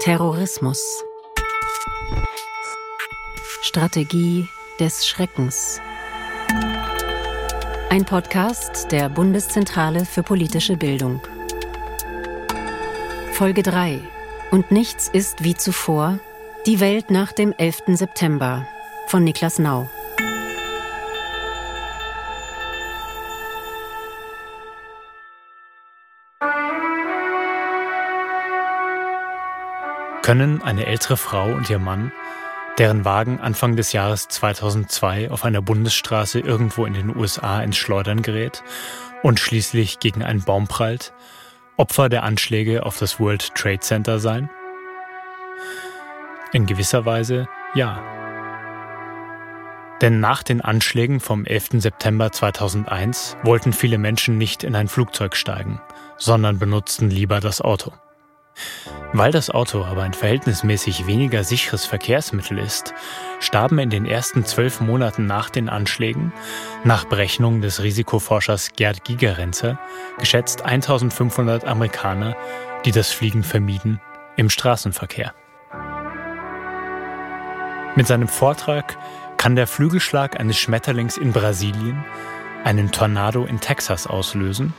Terrorismus. Strategie des Schreckens. Ein Podcast der Bundeszentrale für politische Bildung. Folge 3. Und nichts ist wie zuvor. Die Welt nach dem 11. September von Niklas Nau. Können eine ältere Frau und ihr Mann, deren Wagen Anfang des Jahres 2002 auf einer Bundesstraße irgendwo in den USA ins Schleudern gerät und schließlich gegen einen Baum prallt, Opfer der Anschläge auf das World Trade Center sein? In gewisser Weise ja. Denn nach den Anschlägen vom 11. September 2001 wollten viele Menschen nicht in ein Flugzeug steigen, sondern benutzten lieber das Auto. Weil das Auto aber ein verhältnismäßig weniger sicheres Verkehrsmittel ist, starben in den ersten zwölf Monaten nach den Anschlägen, nach Berechnungen des Risikoforschers Gerd Gigerenzer, geschätzt 1500 Amerikaner, die das Fliegen vermieden, im Straßenverkehr. Mit seinem Vortrag kann der Flügelschlag eines Schmetterlings in Brasilien einen Tornado in Texas auslösen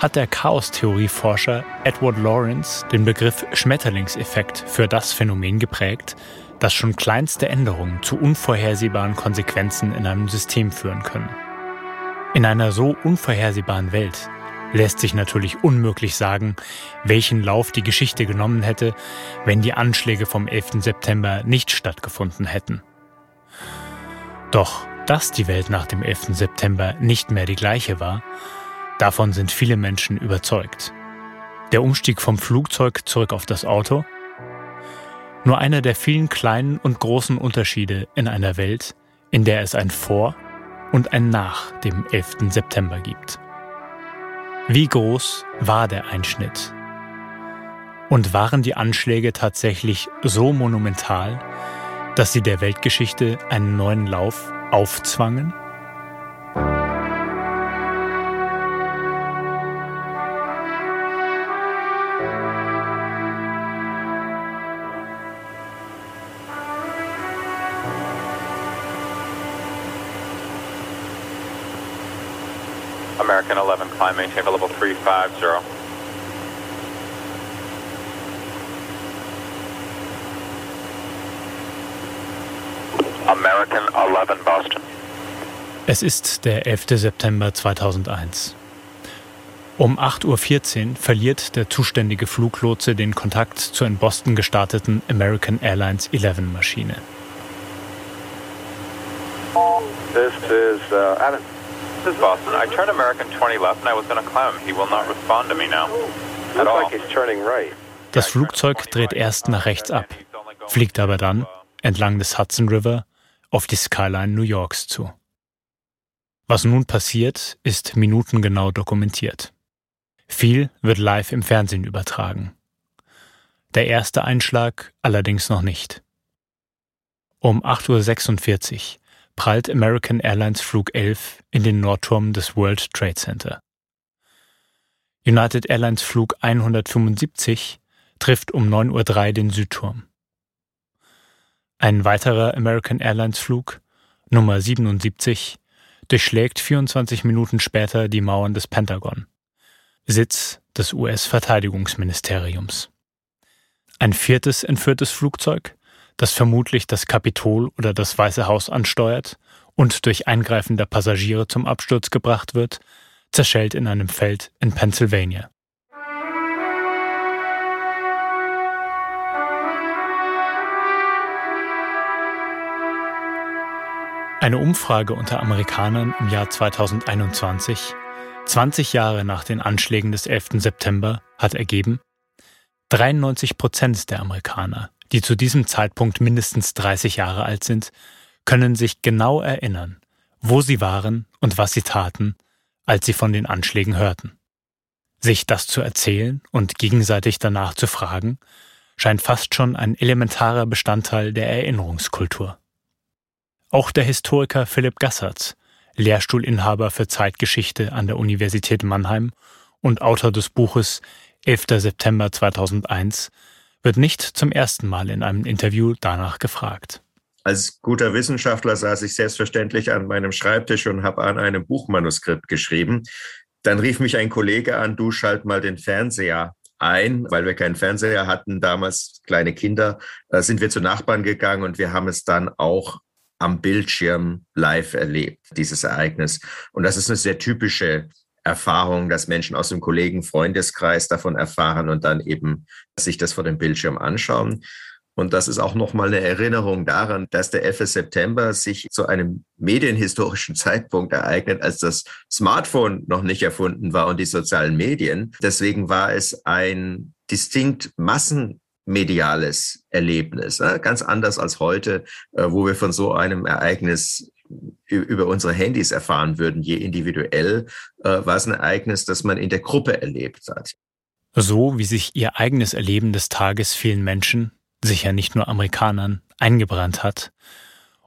hat der Chaostheorieforscher Edward Lawrence den Begriff Schmetterlingseffekt für das Phänomen geprägt, dass schon kleinste Änderungen zu unvorhersehbaren Konsequenzen in einem System führen können. In einer so unvorhersehbaren Welt lässt sich natürlich unmöglich sagen, welchen Lauf die Geschichte genommen hätte, wenn die Anschläge vom 11. September nicht stattgefunden hätten. Doch, dass die Welt nach dem 11. September nicht mehr die gleiche war, Davon sind viele Menschen überzeugt. Der Umstieg vom Flugzeug zurück auf das Auto? Nur einer der vielen kleinen und großen Unterschiede in einer Welt, in der es ein Vor und ein Nach dem 11. September gibt. Wie groß war der Einschnitt? Und waren die Anschläge tatsächlich so monumental, dass sie der Weltgeschichte einen neuen Lauf aufzwangen? American 11, climb, maintain level 350. American 11, Boston. Es ist der 11. September 2001. Um 8.14 Uhr verliert der zuständige Fluglotse den Kontakt zur in Boston gestarteten American Airlines 11 Maschine. This is uh, Adam. This is Boston. I turned American 20 left and I was going to climb. He will not respond to me now. At all. Like he's turning right. Das Flugzeug dreht erst nach rechts ab, fliegt aber dann entlang des Hudson River auf die Skyline New Yorks zu. Was nun passiert, ist minutengenau dokumentiert. Viel wird live im Fernsehen übertragen. Der erste Einschlag allerdings noch nicht. Um 8.46 Uhr prallt American Airlines Flug 11 in den Nordturm des World Trade Center. United Airlines Flug 175 trifft um 9.03 Uhr den Südturm. Ein weiterer American Airlines Flug, Nummer 77, durchschlägt 24 Minuten später die Mauern des Pentagon, Sitz des US-Verteidigungsministeriums. Ein viertes entführtes Flugzeug, das vermutlich das Kapitol oder das Weiße Haus ansteuert und durch Eingreifen der Passagiere zum Absturz gebracht wird, zerschellt in einem Feld in Pennsylvania. Eine Umfrage unter Amerikanern im Jahr 2021, 20 Jahre nach den Anschlägen des 11. September, hat ergeben, 93 Prozent der Amerikaner die zu diesem Zeitpunkt mindestens 30 Jahre alt sind, können sich genau erinnern, wo sie waren und was sie taten, als sie von den Anschlägen hörten. Sich das zu erzählen und gegenseitig danach zu fragen, scheint fast schon ein elementarer Bestandteil der Erinnerungskultur. Auch der Historiker Philipp Gassertz, Lehrstuhlinhaber für Zeitgeschichte an der Universität Mannheim und Autor des Buches 11. September 2001, wird nicht zum ersten Mal in einem Interview danach gefragt. Als guter Wissenschaftler saß ich selbstverständlich an meinem Schreibtisch und habe an einem Buchmanuskript geschrieben. Dann rief mich ein Kollege an, du schalt mal den Fernseher ein, weil wir keinen Fernseher hatten, damals kleine Kinder, äh, sind wir zu Nachbarn gegangen und wir haben es dann auch am Bildschirm live erlebt, dieses Ereignis. Und das ist eine sehr typische Erfahrung, dass Menschen aus dem Kollegen-Freundeskreis davon erfahren und dann eben sich das vor dem Bildschirm anschauen. Und das ist auch nochmal eine Erinnerung daran, dass der 11. September sich zu einem medienhistorischen Zeitpunkt ereignet, als das Smartphone noch nicht erfunden war und die sozialen Medien. Deswegen war es ein distinkt massenmediales Erlebnis, ne? ganz anders als heute, äh, wo wir von so einem Ereignis über unsere Handys erfahren würden. Je individuell äh, war es ein Ereignis, das man in der Gruppe erlebt hat. So wie sich ihr eigenes Erleben des Tages vielen Menschen sicher nicht nur Amerikanern, eingebrannt hat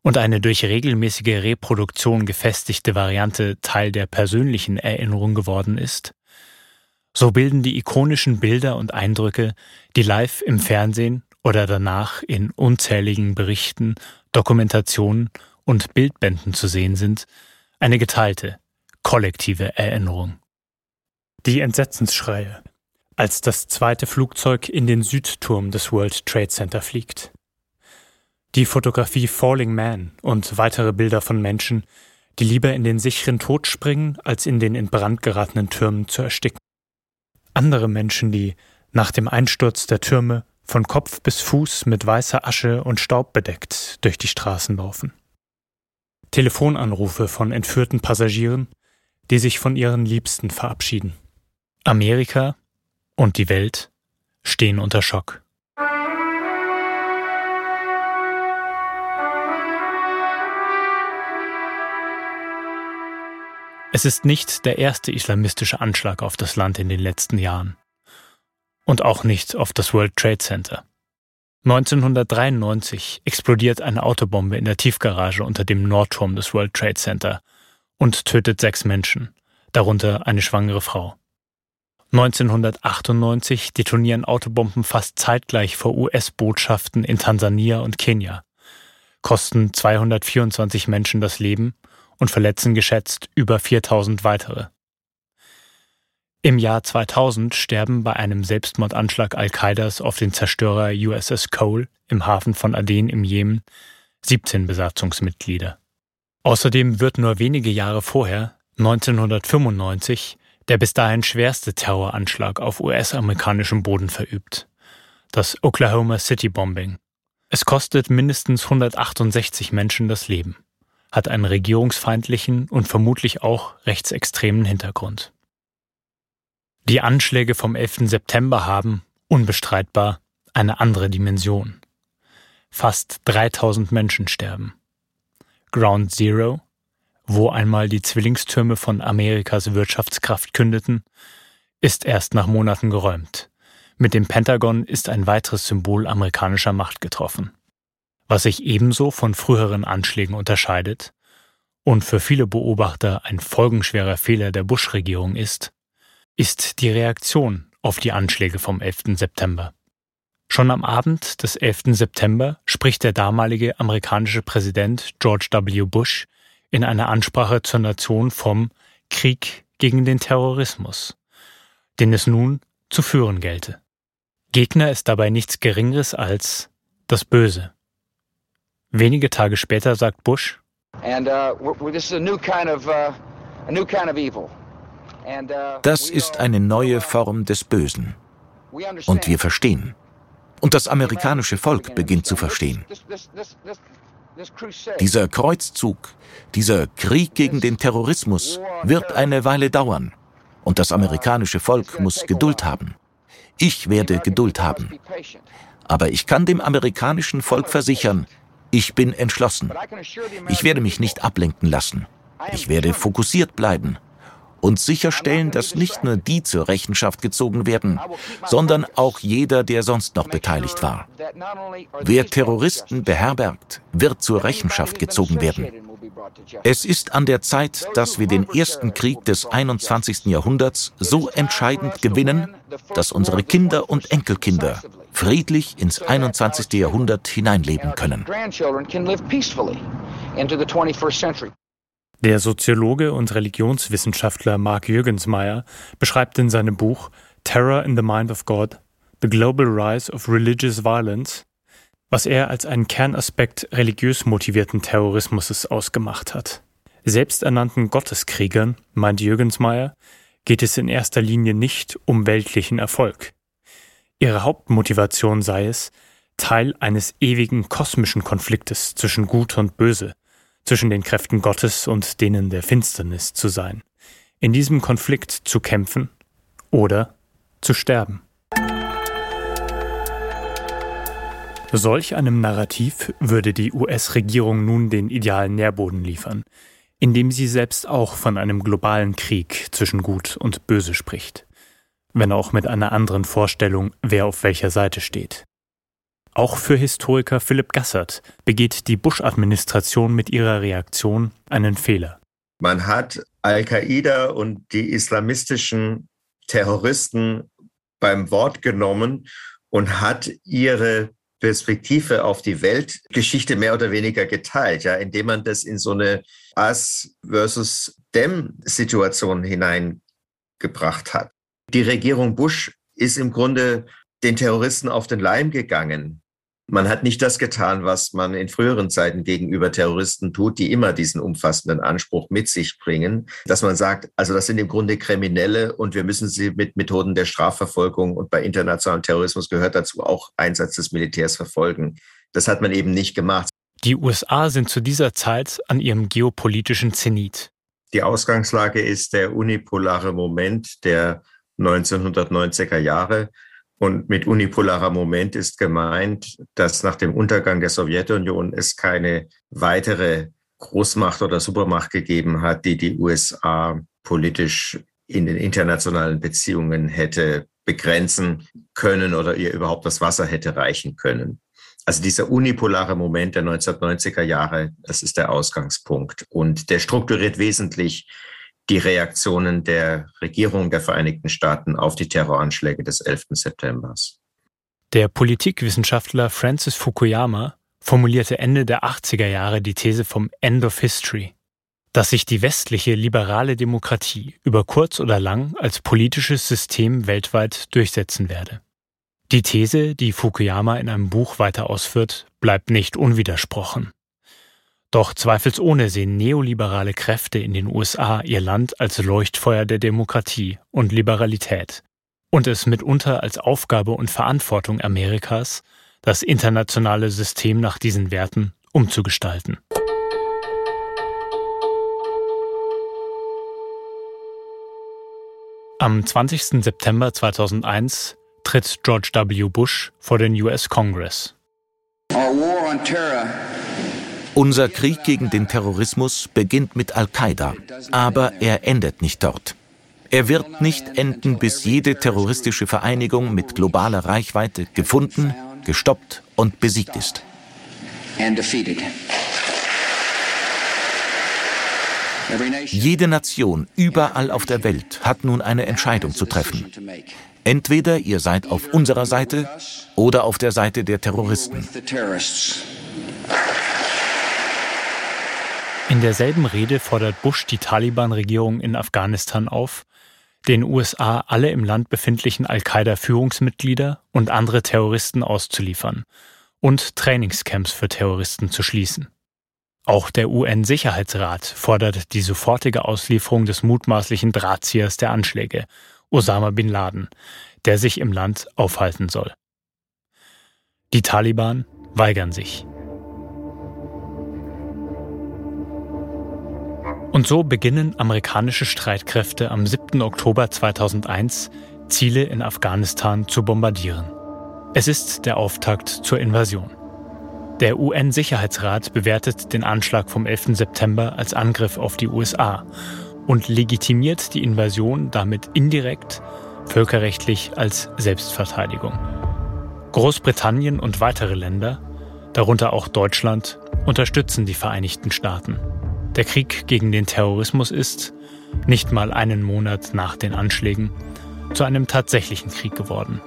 und eine durch regelmäßige Reproduktion gefestigte Variante Teil der persönlichen Erinnerung geworden ist, so bilden die ikonischen Bilder und Eindrücke, die live im Fernsehen oder danach in unzähligen Berichten, Dokumentationen und Bildbänden zu sehen sind, eine geteilte, kollektive Erinnerung. Die Entsetzensschreie, als das zweite Flugzeug in den Südturm des World Trade Center fliegt. Die Fotografie Falling Man und weitere Bilder von Menschen, die lieber in den sicheren Tod springen, als in den in Brand geratenen Türmen zu ersticken. Andere Menschen, die nach dem Einsturz der Türme von Kopf bis Fuß mit weißer Asche und Staub bedeckt durch die Straßen laufen. Telefonanrufe von entführten Passagieren, die sich von ihren Liebsten verabschieden. Amerika und die Welt stehen unter Schock. Es ist nicht der erste islamistische Anschlag auf das Land in den letzten Jahren. Und auch nicht auf das World Trade Center. 1993 explodiert eine Autobombe in der Tiefgarage unter dem Nordturm des World Trade Center und tötet sechs Menschen, darunter eine schwangere Frau. 1998 detonieren Autobomben fast zeitgleich vor US-Botschaften in Tansania und Kenia, kosten 224 Menschen das Leben und verletzen geschätzt über 4000 weitere. Im Jahr 2000 sterben bei einem Selbstmordanschlag Al-Qaidas auf den Zerstörer USS Cole im Hafen von Aden im Jemen 17 Besatzungsmitglieder. Außerdem wird nur wenige Jahre vorher, 1995, der bis dahin schwerste Terroranschlag auf US-amerikanischem Boden verübt. Das Oklahoma City Bombing. Es kostet mindestens 168 Menschen das Leben, hat einen regierungsfeindlichen und vermutlich auch rechtsextremen Hintergrund. Die Anschläge vom 11. September haben, unbestreitbar, eine andere Dimension. Fast 3000 Menschen sterben. Ground Zero wo einmal die Zwillingstürme von Amerikas Wirtschaftskraft kündeten, ist erst nach Monaten geräumt. Mit dem Pentagon ist ein weiteres Symbol amerikanischer Macht getroffen. Was sich ebenso von früheren Anschlägen unterscheidet und für viele Beobachter ein folgenschwerer Fehler der Bush-Regierung ist, ist die Reaktion auf die Anschläge vom 11. September. Schon am Abend des 11. September spricht der damalige amerikanische Präsident George W. Bush in einer Ansprache zur Nation vom Krieg gegen den Terrorismus, den es nun zu führen gelte. Gegner ist dabei nichts Geringeres als das Böse. Wenige Tage später sagt Bush, uh, uh, uh, das ist eine neue Form des Bösen. Und wir verstehen. Und das amerikanische Volk beginnt zu verstehen. Dieser Kreuzzug, dieser Krieg gegen den Terrorismus wird eine Weile dauern. Und das amerikanische Volk muss Geduld haben. Ich werde Geduld haben. Aber ich kann dem amerikanischen Volk versichern, ich bin entschlossen. Ich werde mich nicht ablenken lassen. Ich werde fokussiert bleiben und sicherstellen, dass nicht nur die zur Rechenschaft gezogen werden, sondern auch jeder, der sonst noch beteiligt war. Wer Terroristen beherbergt, wird zur Rechenschaft gezogen werden. Es ist an der Zeit, dass wir den ersten Krieg des 21. Jahrhunderts so entscheidend gewinnen, dass unsere Kinder und Enkelkinder friedlich ins 21. Jahrhundert hineinleben können. Der Soziologe und Religionswissenschaftler Mark Jürgensmeyer beschreibt in seinem Buch Terror in the Mind of God, The Global Rise of Religious Violence, was er als einen Kernaspekt religiös motivierten Terrorismus ausgemacht hat. Selbsternannten Gotteskriegern, meint Jürgensmeyer, geht es in erster Linie nicht um weltlichen Erfolg. Ihre Hauptmotivation sei es, Teil eines ewigen kosmischen Konfliktes zwischen Gut und Böse, zwischen den Kräften Gottes und denen der Finsternis zu sein, in diesem Konflikt zu kämpfen oder zu sterben. Solch einem Narrativ würde die US-Regierung nun den idealen Nährboden liefern, indem sie selbst auch von einem globalen Krieg zwischen Gut und Böse spricht, wenn auch mit einer anderen Vorstellung, wer auf welcher Seite steht. Auch für Historiker Philipp Gassert begeht die Bush-Administration mit ihrer Reaktion einen Fehler. Man hat Al-Qaida und die islamistischen Terroristen beim Wort genommen und hat ihre Perspektive auf die Weltgeschichte mehr oder weniger geteilt, ja, indem man das in so eine Us versus Dem Situation hineingebracht hat. Die Regierung Bush ist im Grunde den Terroristen auf den Leim gegangen. Man hat nicht das getan, was man in früheren Zeiten gegenüber Terroristen tut, die immer diesen umfassenden Anspruch mit sich bringen, dass man sagt, also das sind im Grunde Kriminelle und wir müssen sie mit Methoden der Strafverfolgung und bei internationalem Terrorismus gehört dazu auch Einsatz des Militärs verfolgen. Das hat man eben nicht gemacht. Die USA sind zu dieser Zeit an ihrem geopolitischen Zenit. Die Ausgangslage ist der unipolare Moment der 1990er Jahre. Und mit unipolarer Moment ist gemeint, dass nach dem Untergang der Sowjetunion es keine weitere Großmacht oder Supermacht gegeben hat, die die USA politisch in den internationalen Beziehungen hätte begrenzen können oder ihr überhaupt das Wasser hätte reichen können. Also dieser unipolare Moment der 1990er Jahre, das ist der Ausgangspunkt. Und der strukturiert wesentlich die Reaktionen der Regierung der Vereinigten Staaten auf die Terroranschläge des 11. September. Der Politikwissenschaftler Francis Fukuyama formulierte Ende der 80er Jahre die These vom End of History, dass sich die westliche liberale Demokratie über kurz oder lang als politisches System weltweit durchsetzen werde. Die These, die Fukuyama in einem Buch weiter ausführt, bleibt nicht unwidersprochen. Doch zweifelsohne sehen neoliberale Kräfte in den USA ihr Land als Leuchtfeuer der Demokratie und Liberalität und es mitunter als Aufgabe und Verantwortung Amerikas, das internationale System nach diesen Werten umzugestalten. Am 20. September 2001 tritt George W. Bush vor den US Congress. Our war on terror unser Krieg gegen den Terrorismus beginnt mit Al-Qaida, aber er endet nicht dort. Er wird nicht enden, bis jede terroristische Vereinigung mit globaler Reichweite gefunden, gestoppt und besiegt ist. Jede Nation überall auf der Welt hat nun eine Entscheidung zu treffen. Entweder ihr seid auf unserer Seite oder auf der Seite der Terroristen. In derselben Rede fordert Bush die Taliban-Regierung in Afghanistan auf, den USA alle im Land befindlichen Al-Qaida-Führungsmitglieder und andere Terroristen auszuliefern und Trainingscamps für Terroristen zu schließen. Auch der UN-Sicherheitsrat fordert die sofortige Auslieferung des mutmaßlichen Drahtziehers der Anschläge, Osama bin Laden, der sich im Land aufhalten soll. Die Taliban weigern sich. Und so beginnen amerikanische Streitkräfte am 7. Oktober 2001 Ziele in Afghanistan zu bombardieren. Es ist der Auftakt zur Invasion. Der UN-Sicherheitsrat bewertet den Anschlag vom 11. September als Angriff auf die USA und legitimiert die Invasion damit indirekt völkerrechtlich als Selbstverteidigung. Großbritannien und weitere Länder, darunter auch Deutschland, unterstützen die Vereinigten Staaten. Der Krieg gegen den Terrorismus ist, nicht mal einen Monat nach den Anschlägen, zu einem tatsächlichen Krieg geworden.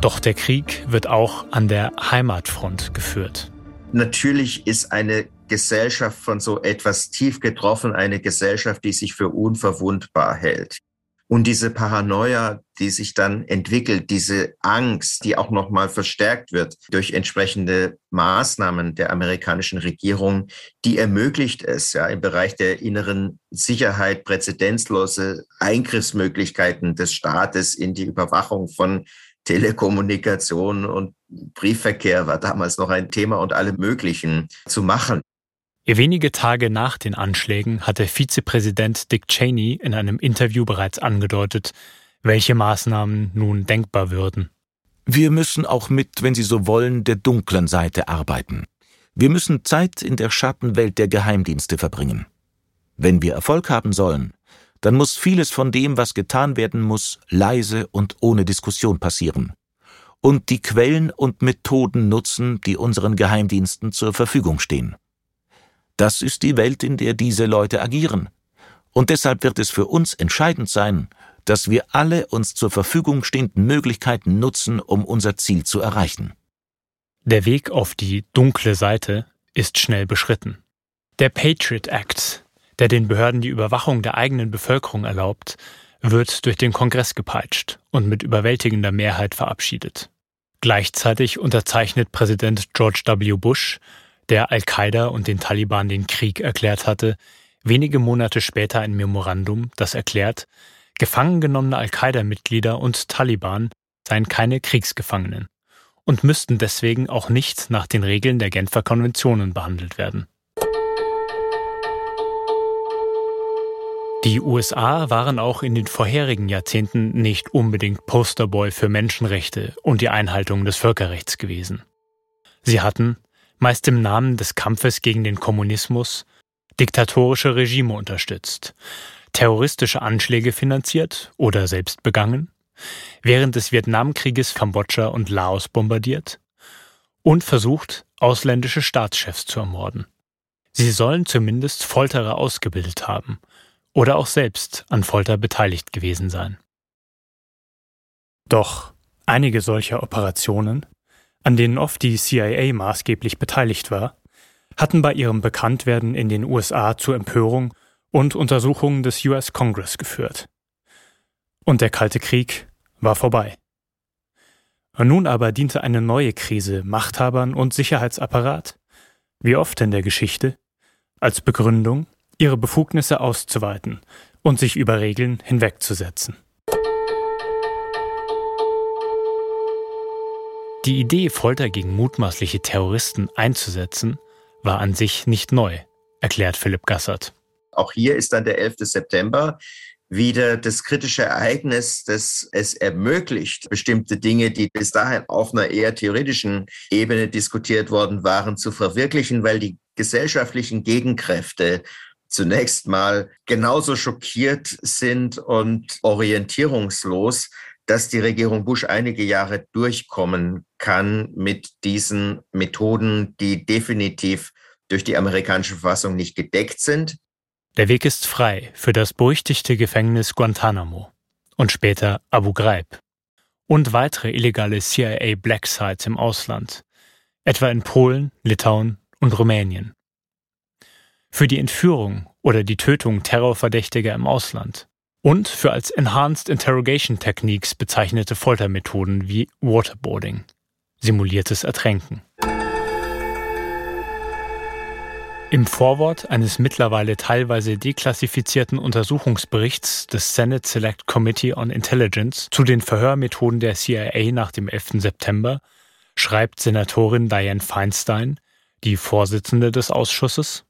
Doch der Krieg wird auch an der Heimatfront geführt. Natürlich ist eine Gesellschaft von so etwas tief getroffen, eine Gesellschaft, die sich für unverwundbar hält. Und diese Paranoia, die sich dann entwickelt, diese Angst, die auch nochmal verstärkt wird durch entsprechende Maßnahmen der amerikanischen Regierung, die ermöglicht es, ja, im Bereich der inneren Sicherheit präzedenzlose Eingriffsmöglichkeiten des Staates in die Überwachung von Telekommunikation und Briefverkehr war damals noch ein Thema und alle möglichen zu machen. Wenige Tage nach den Anschlägen hatte Vizepräsident Dick Cheney in einem Interview bereits angedeutet, welche Maßnahmen nun denkbar würden. Wir müssen auch mit, wenn Sie so wollen, der dunklen Seite arbeiten. Wir müssen Zeit in der Schattenwelt der Geheimdienste verbringen. Wenn wir Erfolg haben sollen, dann muss vieles von dem, was getan werden muss, leise und ohne Diskussion passieren. Und die Quellen und Methoden nutzen, die unseren Geheimdiensten zur Verfügung stehen. Das ist die Welt, in der diese Leute agieren. Und deshalb wird es für uns entscheidend sein, dass wir alle uns zur Verfügung stehenden Möglichkeiten nutzen, um unser Ziel zu erreichen. Der Weg auf die dunkle Seite ist schnell beschritten. Der Patriot Act, der den Behörden die Überwachung der eigenen Bevölkerung erlaubt, wird durch den Kongress gepeitscht und mit überwältigender Mehrheit verabschiedet. Gleichzeitig unterzeichnet Präsident George W. Bush der Al-Qaida und den Taliban den Krieg erklärt hatte, wenige Monate später ein Memorandum, das erklärt, gefangen genommene Al-Qaida-Mitglieder und Taliban seien keine Kriegsgefangenen und müssten deswegen auch nicht nach den Regeln der Genfer Konventionen behandelt werden. Die USA waren auch in den vorherigen Jahrzehnten nicht unbedingt Posterboy für Menschenrechte und die Einhaltung des Völkerrechts gewesen. Sie hatten, meist im Namen des Kampfes gegen den Kommunismus, diktatorische Regime unterstützt, terroristische Anschläge finanziert oder selbst begangen, während des Vietnamkrieges Kambodscha und Laos bombardiert und versucht, ausländische Staatschefs zu ermorden. Sie sollen zumindest Folterer ausgebildet haben oder auch selbst an Folter beteiligt gewesen sein. Doch einige solcher Operationen an denen oft die CIA maßgeblich beteiligt war, hatten bei ihrem Bekanntwerden in den USA zur Empörung und Untersuchungen des US Congress geführt. Und der Kalte Krieg war vorbei. Nun aber diente eine neue Krise Machthabern und Sicherheitsapparat, wie oft in der Geschichte, als Begründung, ihre Befugnisse auszuweiten und sich über Regeln hinwegzusetzen. Die Idee, Folter gegen mutmaßliche Terroristen einzusetzen, war an sich nicht neu, erklärt Philipp Gassert. Auch hier ist dann der 11. September wieder das kritische Ereignis, das es ermöglicht, bestimmte Dinge, die bis dahin auf einer eher theoretischen Ebene diskutiert worden waren, zu verwirklichen, weil die gesellschaftlichen Gegenkräfte zunächst mal genauso schockiert sind und orientierungslos, dass die Regierung Bush einige Jahre durchkommen kann mit diesen Methoden, die definitiv durch die amerikanische Verfassung nicht gedeckt sind. Der Weg ist frei für das berüchtigte Gefängnis Guantanamo und später Abu Ghraib und weitere illegale CIA Black Sites im Ausland, etwa in Polen, Litauen und Rumänien. Für die Entführung oder die Tötung Terrorverdächtiger im Ausland und für als Enhanced Interrogation Techniques bezeichnete Foltermethoden wie Waterboarding, simuliertes Ertränken. Im Vorwort eines mittlerweile teilweise deklassifizierten Untersuchungsberichts des Senate Select Committee on Intelligence zu den Verhörmethoden der CIA nach dem 11. September schreibt Senatorin Dianne Feinstein, die Vorsitzende des Ausschusses,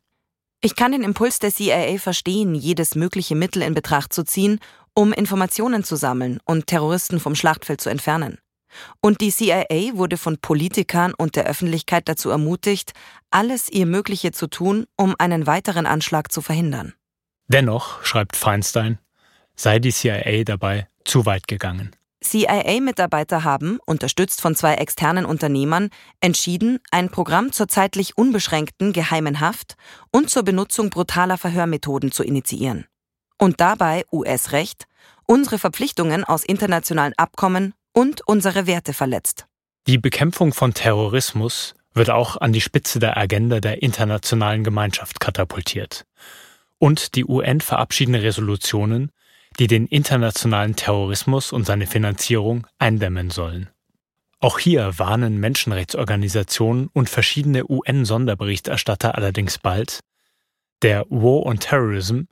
ich kann den Impuls der CIA verstehen, jedes mögliche Mittel in Betracht zu ziehen, um Informationen zu sammeln und Terroristen vom Schlachtfeld zu entfernen. Und die CIA wurde von Politikern und der Öffentlichkeit dazu ermutigt, alles ihr Mögliche zu tun, um einen weiteren Anschlag zu verhindern. Dennoch, schreibt Feinstein, sei die CIA dabei zu weit gegangen. CIA-Mitarbeiter haben, unterstützt von zwei externen Unternehmern, entschieden, ein Programm zur zeitlich unbeschränkten geheimen Haft und zur Benutzung brutaler Verhörmethoden zu initiieren. Und dabei US-Recht, unsere Verpflichtungen aus internationalen Abkommen und unsere Werte verletzt. Die Bekämpfung von Terrorismus wird auch an die Spitze der Agenda der internationalen Gemeinschaft katapultiert. Und die UN verabschieden Resolutionen, die den internationalen Terrorismus und seine Finanzierung eindämmen sollen. Auch hier warnen Menschenrechtsorganisationen und verschiedene UN-Sonderberichterstatter allerdings bald, der War on Terrorism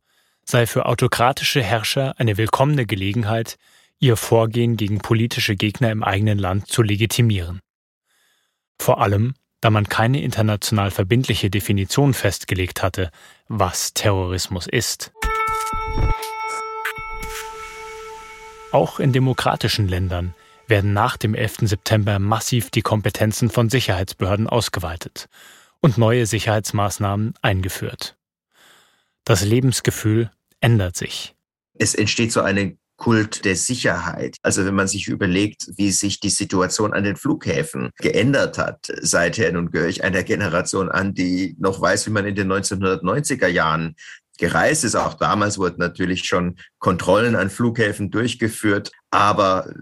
sei für autokratische Herrscher eine willkommene Gelegenheit, ihr Vorgehen gegen politische Gegner im eigenen Land zu legitimieren. Vor allem, da man keine international verbindliche Definition festgelegt hatte, was Terrorismus ist. Auch in demokratischen Ländern werden nach dem 11. September massiv die Kompetenzen von Sicherheitsbehörden ausgeweitet und neue Sicherheitsmaßnahmen eingeführt. Das Lebensgefühl ändert sich. Es entsteht so eine Kult der Sicherheit. Also wenn man sich überlegt, wie sich die Situation an den Flughäfen geändert hat seither, nun gehöre ich einer Generation an, die noch weiß, wie man in den 1990er Jahren gereist ist. Auch damals wurden natürlich schon Kontrollen an Flughäfen durchgeführt. Aber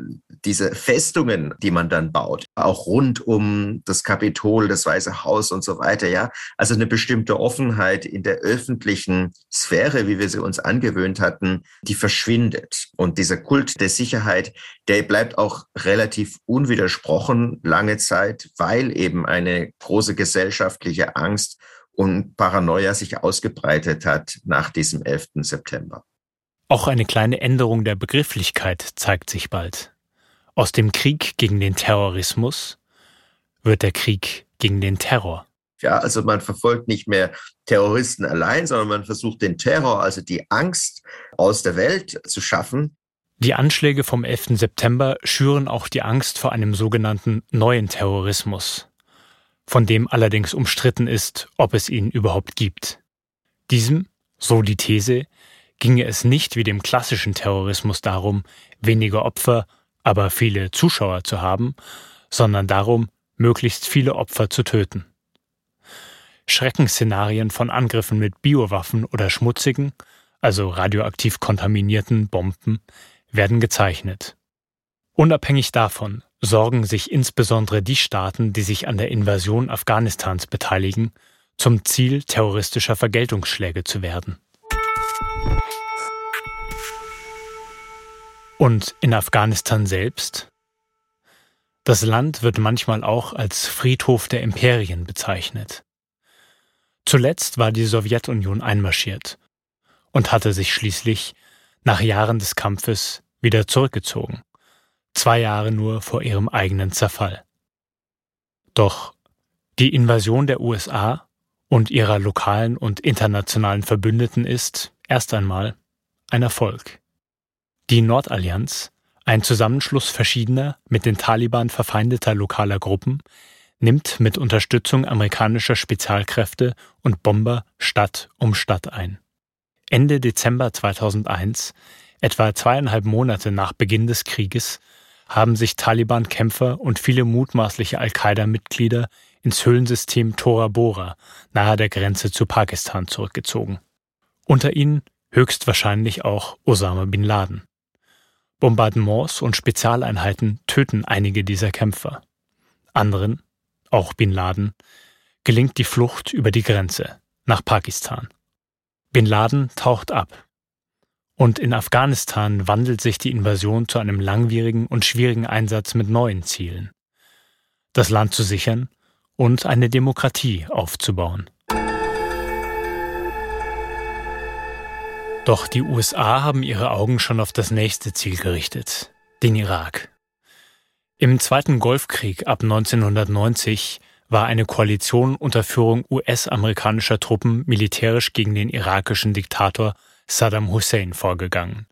diese Festungen, die man dann baut, auch rund um das Kapitol, das Weiße Haus und so weiter, ja, also eine bestimmte Offenheit in der öffentlichen Sphäre, wie wir sie uns angewöhnt hatten, die verschwindet. Und dieser Kult der Sicherheit, der bleibt auch relativ unwidersprochen lange Zeit, weil eben eine große gesellschaftliche Angst und Paranoia sich ausgebreitet hat nach diesem 11. September. Auch eine kleine Änderung der Begrifflichkeit zeigt sich bald. Aus dem Krieg gegen den Terrorismus wird der Krieg gegen den Terror. Ja, also man verfolgt nicht mehr Terroristen allein, sondern man versucht den Terror, also die Angst aus der Welt zu schaffen. Die Anschläge vom 11. September schüren auch die Angst vor einem sogenannten neuen Terrorismus, von dem allerdings umstritten ist, ob es ihn überhaupt gibt. Diesem, so die These, ginge es nicht wie dem klassischen Terrorismus darum, weniger Opfer, aber viele Zuschauer zu haben, sondern darum, möglichst viele Opfer zu töten. Schreckensszenarien von Angriffen mit Biowaffen oder schmutzigen, also radioaktiv kontaminierten Bomben, werden gezeichnet. Unabhängig davon, sorgen sich insbesondere die Staaten, die sich an der Invasion Afghanistans beteiligen, zum Ziel terroristischer Vergeltungsschläge zu werden. Und in Afghanistan selbst? Das Land wird manchmal auch als Friedhof der Imperien bezeichnet. Zuletzt war die Sowjetunion einmarschiert und hatte sich schließlich nach Jahren des Kampfes wieder zurückgezogen zwei Jahre nur vor ihrem eigenen Zerfall. Doch die Invasion der USA und ihrer lokalen und internationalen Verbündeten ist erst einmal ein Erfolg. Die Nordallianz, ein Zusammenschluss verschiedener mit den Taliban verfeindeter lokaler Gruppen, nimmt mit Unterstützung amerikanischer Spezialkräfte und Bomber Stadt um Stadt ein. Ende Dezember 2001, etwa zweieinhalb Monate nach Beginn des Krieges, haben sich Taliban-Kämpfer und viele mutmaßliche Al-Qaida-Mitglieder ins Höhlensystem Tora Bora nahe der Grenze zu Pakistan zurückgezogen. Unter ihnen höchstwahrscheinlich auch Osama bin Laden. Bombardements und Spezialeinheiten töten einige dieser Kämpfer. Anderen, auch bin Laden, gelingt die Flucht über die Grenze nach Pakistan. Bin Laden taucht ab und in Afghanistan wandelt sich die Invasion zu einem langwierigen und schwierigen Einsatz mit neuen Zielen. Das Land zu sichern und eine Demokratie aufzubauen. Doch die USA haben ihre Augen schon auf das nächste Ziel gerichtet, den Irak. Im Zweiten Golfkrieg ab 1990 war eine Koalition unter Führung US-amerikanischer Truppen militärisch gegen den irakischen Diktator Saddam Hussein vorgegangen,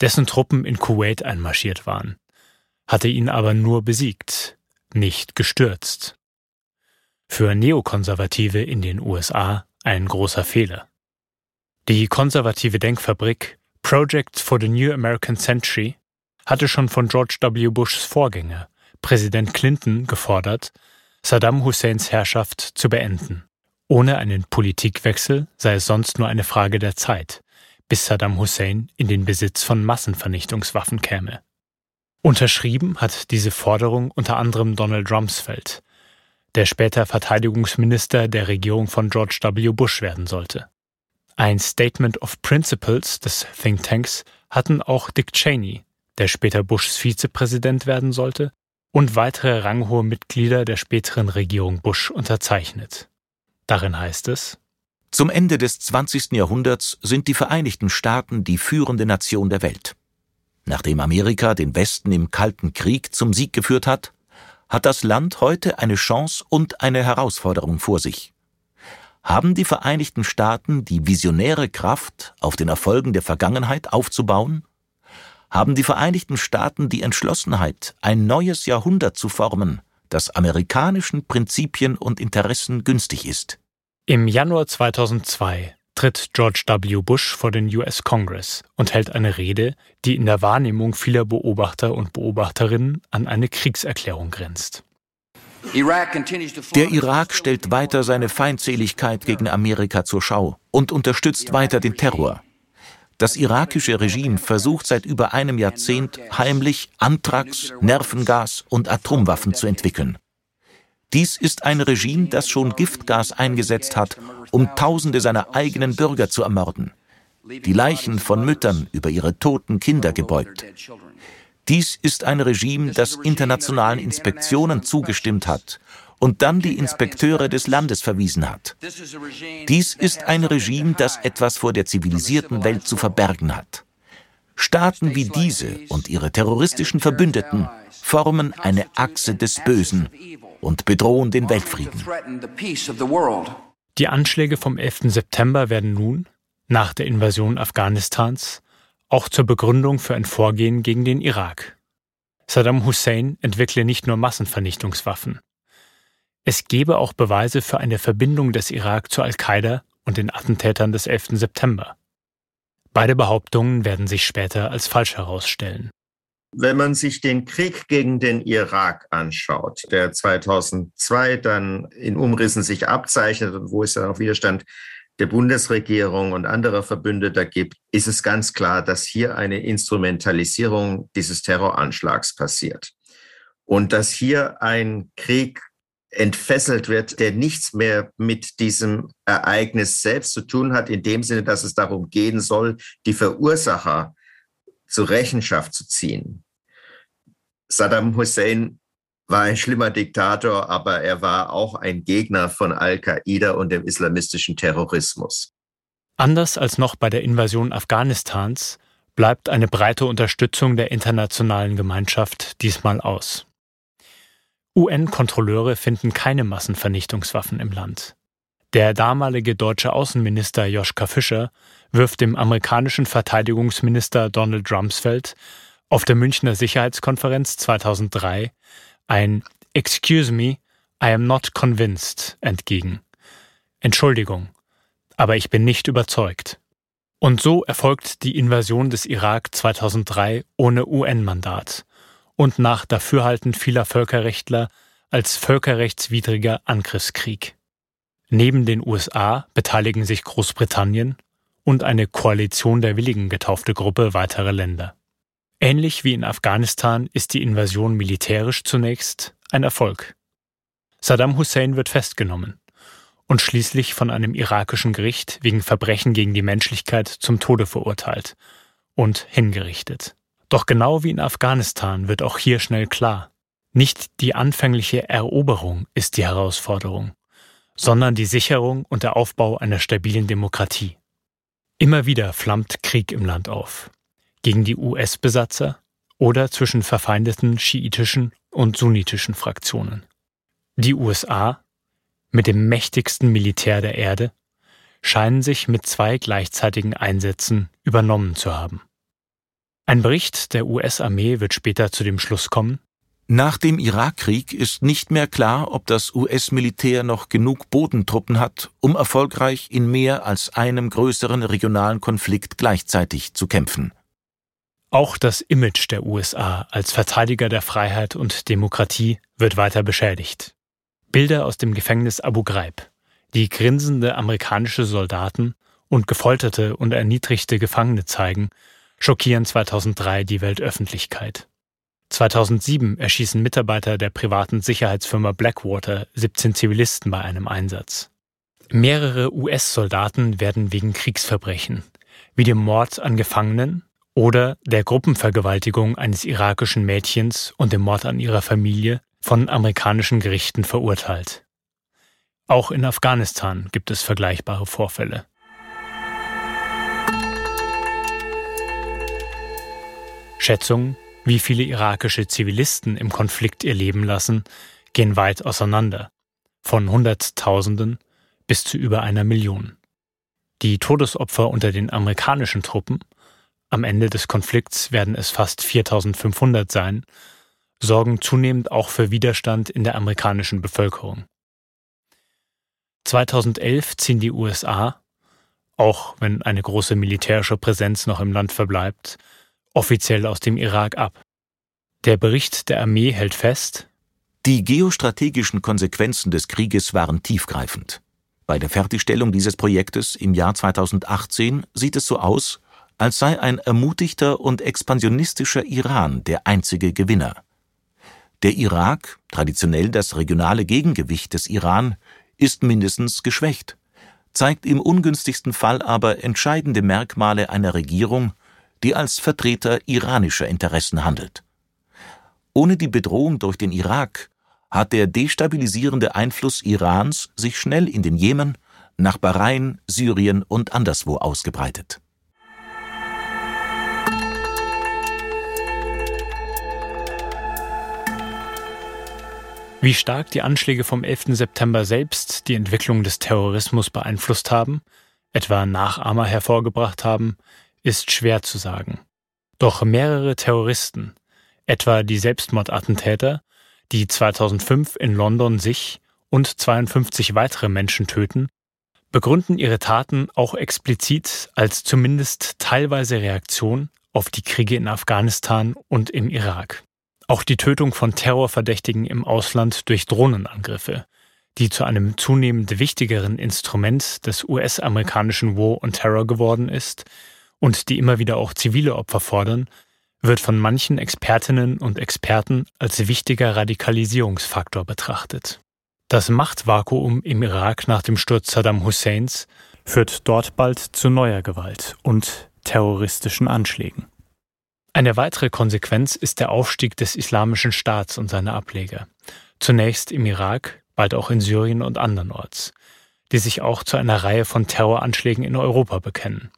dessen Truppen in Kuwait einmarschiert waren, hatte ihn aber nur besiegt, nicht gestürzt. Für Neokonservative in den USA ein großer Fehler. Die konservative Denkfabrik Project for the New American Century hatte schon von George W. Bushs Vorgänger, Präsident Clinton, gefordert, Saddam Husseins Herrschaft zu beenden. Ohne einen Politikwechsel sei es sonst nur eine Frage der Zeit, bis Saddam Hussein in den Besitz von Massenvernichtungswaffen käme. Unterschrieben hat diese Forderung unter anderem Donald Rumsfeld, der später Verteidigungsminister der Regierung von George W. Bush werden sollte. Ein Statement of Principles des Thinktanks hatten auch Dick Cheney, der später Bushs Vizepräsident werden sollte, und weitere ranghohe Mitglieder der späteren Regierung Bush unterzeichnet. Darin heißt es Zum Ende des 20. Jahrhunderts sind die Vereinigten Staaten die führende Nation der Welt. Nachdem Amerika den Westen im Kalten Krieg zum Sieg geführt hat, hat das Land heute eine Chance und eine Herausforderung vor sich. Haben die Vereinigten Staaten die visionäre Kraft, auf den Erfolgen der Vergangenheit aufzubauen? Haben die Vereinigten Staaten die Entschlossenheit, ein neues Jahrhundert zu formen, das amerikanischen Prinzipien und Interessen günstig ist? Im Januar 2002 tritt George W. Bush vor den US Congress und hält eine Rede, die in der Wahrnehmung vieler Beobachter und Beobachterinnen an eine Kriegserklärung grenzt. Der Irak stellt weiter seine Feindseligkeit gegen Amerika zur Schau und unterstützt weiter den Terror. Das irakische Regime versucht seit über einem Jahrzehnt heimlich Anthrax, Nervengas und Atomwaffen zu entwickeln. Dies ist ein Regime, das schon Giftgas eingesetzt hat, um Tausende seiner eigenen Bürger zu ermorden, die Leichen von Müttern über ihre toten Kinder gebeugt. Dies ist ein Regime, das internationalen Inspektionen zugestimmt hat und dann die Inspekteure des Landes verwiesen hat. Dies ist ein Regime, das etwas vor der zivilisierten Welt zu verbergen hat. Staaten wie diese und ihre terroristischen Verbündeten formen eine Achse des Bösen und bedrohen den Weltfrieden. Die Anschläge vom 11. September werden nun, nach der Invasion Afghanistans, auch zur Begründung für ein Vorgehen gegen den Irak. Saddam Hussein entwickle nicht nur Massenvernichtungswaffen. Es gebe auch Beweise für eine Verbindung des Irak zu Al-Qaida und den Attentätern des 11. September. Beide Behauptungen werden sich später als falsch herausstellen. Wenn man sich den Krieg gegen den Irak anschaut, der 2002 dann in Umrissen sich abzeichnet und wo es dann auch Widerstand der Bundesregierung und anderer Verbündeter gibt, ist es ganz klar, dass hier eine Instrumentalisierung dieses Terroranschlags passiert. Und dass hier ein Krieg entfesselt wird, der nichts mehr mit diesem Ereignis selbst zu tun hat, in dem Sinne, dass es darum gehen soll, die Verursacher zur Rechenschaft zu ziehen. Saddam Hussein war ein schlimmer Diktator, aber er war auch ein Gegner von Al-Qaida und dem islamistischen Terrorismus. Anders als noch bei der Invasion Afghanistans bleibt eine breite Unterstützung der internationalen Gemeinschaft diesmal aus. UN-Kontrolleure finden keine Massenvernichtungswaffen im Land. Der damalige deutsche Außenminister Joschka Fischer wirft dem amerikanischen Verteidigungsminister Donald Rumsfeld auf der Münchner Sicherheitskonferenz 2003 ein Excuse me, I am not convinced entgegen. Entschuldigung, aber ich bin nicht überzeugt. Und so erfolgt die Invasion des Irak 2003 ohne UN-Mandat und nach Dafürhalten vieler Völkerrechtler als völkerrechtswidriger Angriffskrieg. Neben den USA beteiligen sich Großbritannien und eine Koalition der Willigen getaufte Gruppe weiterer Länder. Ähnlich wie in Afghanistan ist die Invasion militärisch zunächst ein Erfolg. Saddam Hussein wird festgenommen und schließlich von einem irakischen Gericht wegen Verbrechen gegen die Menschlichkeit zum Tode verurteilt und hingerichtet. Doch genau wie in Afghanistan wird auch hier schnell klar, nicht die anfängliche Eroberung ist die Herausforderung, sondern die Sicherung und der Aufbau einer stabilen Demokratie. Immer wieder flammt Krieg im Land auf. Gegen die US-Besatzer oder zwischen verfeindeten schiitischen und sunnitischen Fraktionen. Die USA, mit dem mächtigsten Militär der Erde, scheinen sich mit zwei gleichzeitigen Einsätzen übernommen zu haben. Ein Bericht der US-Armee wird später zu dem Schluss kommen, nach dem Irakkrieg ist nicht mehr klar, ob das US-Militär noch genug Bodentruppen hat, um erfolgreich in mehr als einem größeren regionalen Konflikt gleichzeitig zu kämpfen. Auch das Image der USA als Verteidiger der Freiheit und Demokratie wird weiter beschädigt. Bilder aus dem Gefängnis Abu Ghraib, die grinsende amerikanische Soldaten und gefolterte und erniedrigte Gefangene zeigen, schockieren 2003 die Weltöffentlichkeit. 2007 erschießen Mitarbeiter der privaten Sicherheitsfirma Blackwater 17 Zivilisten bei einem Einsatz. Mehrere US-Soldaten werden wegen Kriegsverbrechen, wie dem Mord an Gefangenen oder der Gruppenvergewaltigung eines irakischen Mädchens und dem Mord an ihrer Familie, von amerikanischen Gerichten verurteilt. Auch in Afghanistan gibt es vergleichbare Vorfälle. Schätzungen wie viele irakische Zivilisten im Konflikt ihr Leben lassen, gehen weit auseinander, von Hunderttausenden bis zu über einer Million. Die Todesopfer unter den amerikanischen Truppen, am Ende des Konflikts werden es fast 4500 sein, sorgen zunehmend auch für Widerstand in der amerikanischen Bevölkerung. 2011 ziehen die USA, auch wenn eine große militärische Präsenz noch im Land verbleibt, offiziell aus dem Irak ab. Der Bericht der Armee hält fest, die geostrategischen Konsequenzen des Krieges waren tiefgreifend. Bei der Fertigstellung dieses Projektes im Jahr 2018 sieht es so aus, als sei ein ermutigter und expansionistischer Iran der einzige Gewinner. Der Irak, traditionell das regionale Gegengewicht des Iran, ist mindestens geschwächt, zeigt im ungünstigsten Fall aber entscheidende Merkmale einer Regierung, die als Vertreter iranischer Interessen handelt. Ohne die Bedrohung durch den Irak hat der destabilisierende Einfluss Irans sich schnell in den Jemen, nach Bahrain, Syrien und anderswo ausgebreitet. Wie stark die Anschläge vom 11. September selbst die Entwicklung des Terrorismus beeinflusst haben, etwa Nachahmer hervorgebracht haben, ist schwer zu sagen. Doch mehrere Terroristen, etwa die Selbstmordattentäter, die 2005 in London sich und 52 weitere Menschen töten, begründen ihre Taten auch explizit als zumindest teilweise Reaktion auf die Kriege in Afghanistan und im Irak. Auch die Tötung von Terrorverdächtigen im Ausland durch Drohnenangriffe, die zu einem zunehmend wichtigeren Instrument des US-amerikanischen War on Terror geworden ist, und die immer wieder auch zivile Opfer fordern, wird von manchen Expertinnen und Experten als wichtiger Radikalisierungsfaktor betrachtet. Das Machtvakuum im Irak nach dem Sturz Saddam Husseins führt dort bald zu neuer Gewalt und terroristischen Anschlägen. Eine weitere Konsequenz ist der Aufstieg des Islamischen Staats und seiner Ableger, zunächst im Irak, bald auch in Syrien und andernorts, die sich auch zu einer Reihe von Terroranschlägen in Europa bekennen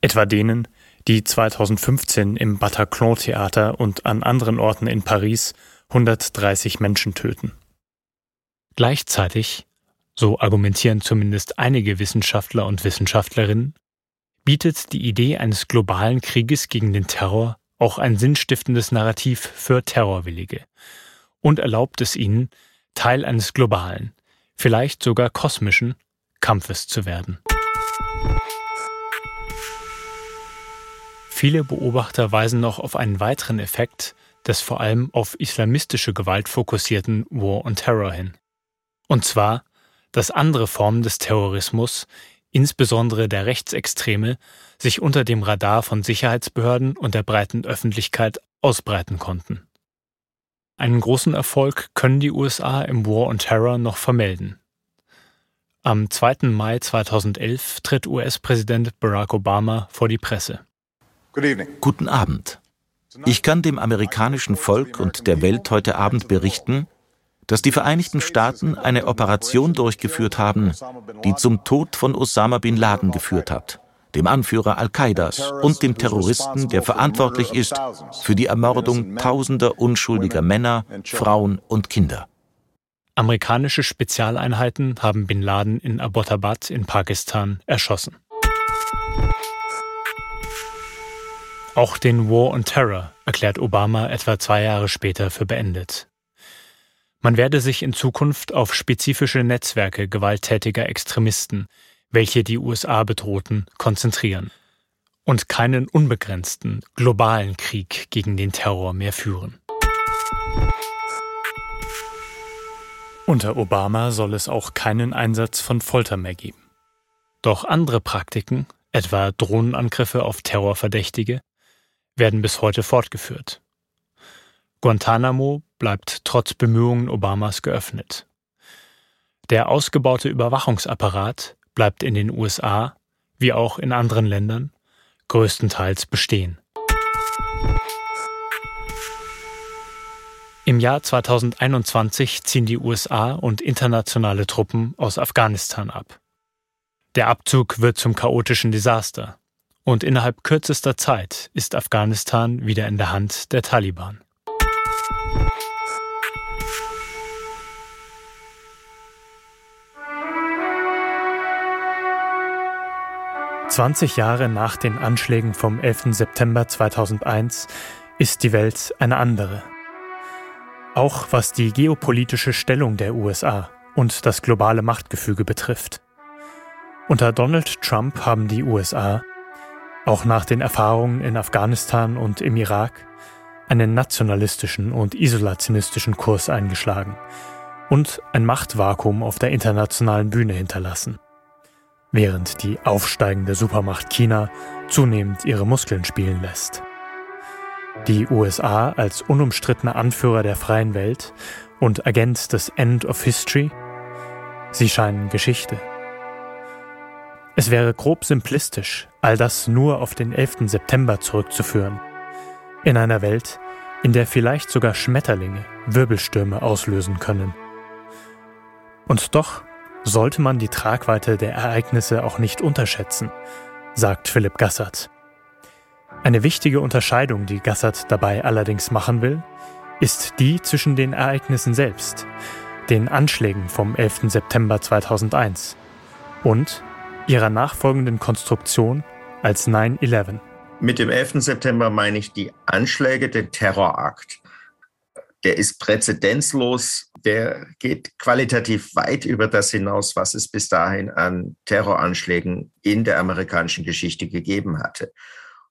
etwa denen, die 2015 im Bataclan-Theater und an anderen Orten in Paris 130 Menschen töten. Gleichzeitig, so argumentieren zumindest einige Wissenschaftler und Wissenschaftlerinnen, bietet die Idee eines globalen Krieges gegen den Terror auch ein sinnstiftendes Narrativ für Terrorwillige und erlaubt es ihnen, Teil eines globalen, vielleicht sogar kosmischen Kampfes zu werden. Viele Beobachter weisen noch auf einen weiteren Effekt des vor allem auf islamistische Gewalt fokussierten War on Terror hin. Und zwar, dass andere Formen des Terrorismus, insbesondere der Rechtsextreme, sich unter dem Radar von Sicherheitsbehörden und der breiten Öffentlichkeit ausbreiten konnten. Einen großen Erfolg können die USA im War on Terror noch vermelden. Am 2. Mai 2011 tritt US-Präsident Barack Obama vor die Presse. Guten Abend. Ich kann dem amerikanischen Volk und der Welt heute Abend berichten, dass die Vereinigten Staaten eine Operation durchgeführt haben, die zum Tod von Osama bin Laden geführt hat, dem Anführer Al-Qaidas und dem Terroristen, der verantwortlich ist für die Ermordung tausender unschuldiger Männer, Frauen und Kinder. Amerikanische Spezialeinheiten haben bin Laden in Abbottabad in Pakistan erschossen. Auch den War on Terror erklärt Obama etwa zwei Jahre später für beendet. Man werde sich in Zukunft auf spezifische Netzwerke gewalttätiger Extremisten, welche die USA bedrohten, konzentrieren und keinen unbegrenzten globalen Krieg gegen den Terror mehr führen. Unter Obama soll es auch keinen Einsatz von Folter mehr geben. Doch andere Praktiken, etwa Drohnenangriffe auf Terrorverdächtige, werden bis heute fortgeführt. Guantanamo bleibt trotz Bemühungen Obamas geöffnet. Der ausgebaute Überwachungsapparat bleibt in den USA, wie auch in anderen Ländern, größtenteils bestehen. Im Jahr 2021 ziehen die USA und internationale Truppen aus Afghanistan ab. Der Abzug wird zum chaotischen Desaster und innerhalb kürzester Zeit ist Afghanistan wieder in der Hand der Taliban. 20 Jahre nach den Anschlägen vom 11. September 2001 ist die Welt eine andere. Auch was die geopolitische Stellung der USA und das globale Machtgefüge betrifft. Unter Donald Trump haben die USA, auch nach den Erfahrungen in Afghanistan und im Irak, einen nationalistischen und isolationistischen Kurs eingeschlagen und ein Machtvakuum auf der internationalen Bühne hinterlassen während die aufsteigende Supermacht China zunehmend ihre Muskeln spielen lässt. Die USA als unumstrittener Anführer der freien Welt und Agent des End of History? Sie scheinen Geschichte. Es wäre grob simplistisch, all das nur auf den 11. September zurückzuführen. In einer Welt, in der vielleicht sogar Schmetterlinge Wirbelstürme auslösen können. Und doch sollte man die Tragweite der Ereignisse auch nicht unterschätzen, sagt Philipp Gassert. Eine wichtige Unterscheidung, die Gassert dabei allerdings machen will, ist die zwischen den Ereignissen selbst, den Anschlägen vom 11. September 2001 und ihrer nachfolgenden Konstruktion als 9-11. Mit dem 11. September meine ich die Anschläge, den Terrorakt. Der ist präzedenzlos der geht qualitativ weit über das hinaus, was es bis dahin an Terroranschlägen in der amerikanischen Geschichte gegeben hatte.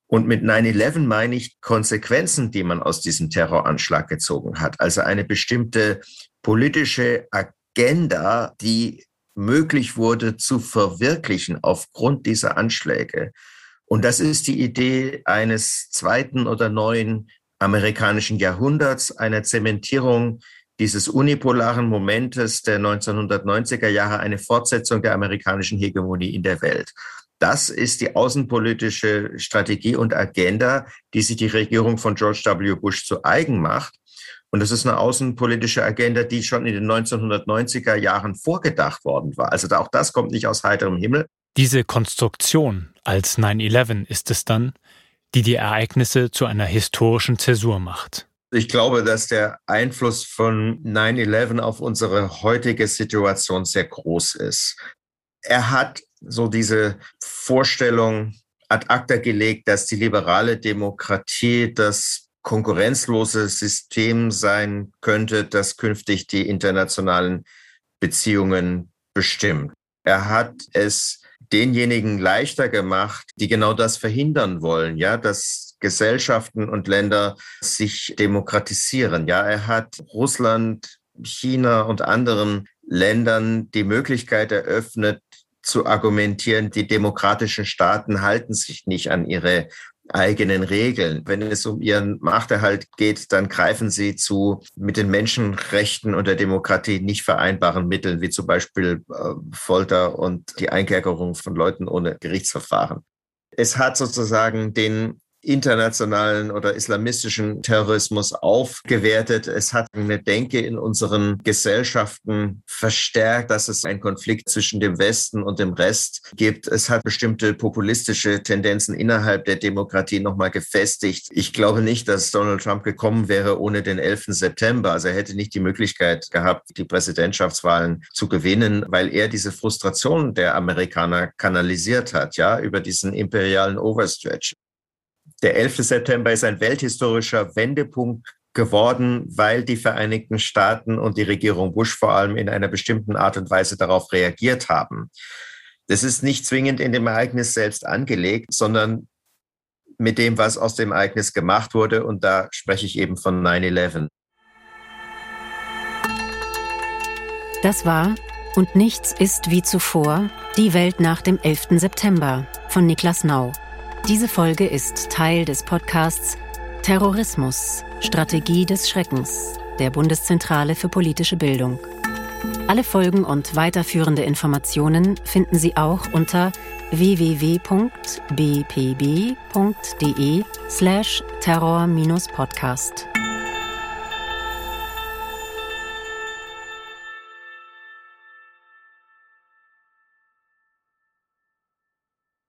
Und mit 9-11 meine ich Konsequenzen, die man aus diesem Terroranschlag gezogen hat. Also eine bestimmte politische Agenda, die möglich wurde zu verwirklichen aufgrund dieser Anschläge. Und das ist die Idee eines zweiten oder neuen amerikanischen Jahrhunderts, einer Zementierung dieses unipolaren Momentes der 1990er Jahre eine Fortsetzung der amerikanischen Hegemonie in der Welt. Das ist die außenpolitische Strategie und Agenda, die sich die Regierung von George W. Bush zu eigen macht. Und das ist eine außenpolitische Agenda, die schon in den 1990er Jahren vorgedacht worden war. Also auch das kommt nicht aus heiterem Himmel. Diese Konstruktion als 9-11 ist es dann, die die Ereignisse zu einer historischen Zäsur macht. Ich glaube, dass der Einfluss von 9-11 auf unsere heutige Situation sehr groß ist. Er hat so diese Vorstellung ad acta gelegt, dass die liberale Demokratie das konkurrenzlose System sein könnte, das künftig die internationalen Beziehungen bestimmt. Er hat es denjenigen leichter gemacht, die genau das verhindern wollen, ja, dass Gesellschaften und Länder sich demokratisieren. Ja, er hat Russland, China und anderen Ländern die Möglichkeit eröffnet, zu argumentieren, die demokratischen Staaten halten sich nicht an ihre eigenen Regeln. Wenn es um ihren Machterhalt geht, dann greifen sie zu mit den Menschenrechten und der Demokratie nicht vereinbaren Mitteln, wie zum Beispiel äh, Folter und die Einkerkerung von Leuten ohne Gerichtsverfahren. Es hat sozusagen den internationalen oder islamistischen Terrorismus aufgewertet. Es hat eine Denke in unseren Gesellschaften verstärkt, dass es einen Konflikt zwischen dem Westen und dem Rest gibt. Es hat bestimmte populistische Tendenzen innerhalb der Demokratie nochmal gefestigt. Ich glaube nicht, dass Donald Trump gekommen wäre ohne den 11. September. Also er hätte nicht die Möglichkeit gehabt, die Präsidentschaftswahlen zu gewinnen, weil er diese Frustration der Amerikaner kanalisiert hat, ja, über diesen imperialen Overstretch. Der 11. September ist ein welthistorischer Wendepunkt geworden, weil die Vereinigten Staaten und die Regierung Bush vor allem in einer bestimmten Art und Weise darauf reagiert haben. Das ist nicht zwingend in dem Ereignis selbst angelegt, sondern mit dem, was aus dem Ereignis gemacht wurde. Und da spreche ich eben von 9-11. Das war Und nichts ist wie zuvor, die Welt nach dem 11. September von Niklas Nau. Diese Folge ist Teil des Podcasts Terrorismus, Strategie des Schreckens der Bundeszentrale für politische Bildung. Alle Folgen und weiterführende Informationen finden Sie auch unter www.bpb.de slash terror-podcast.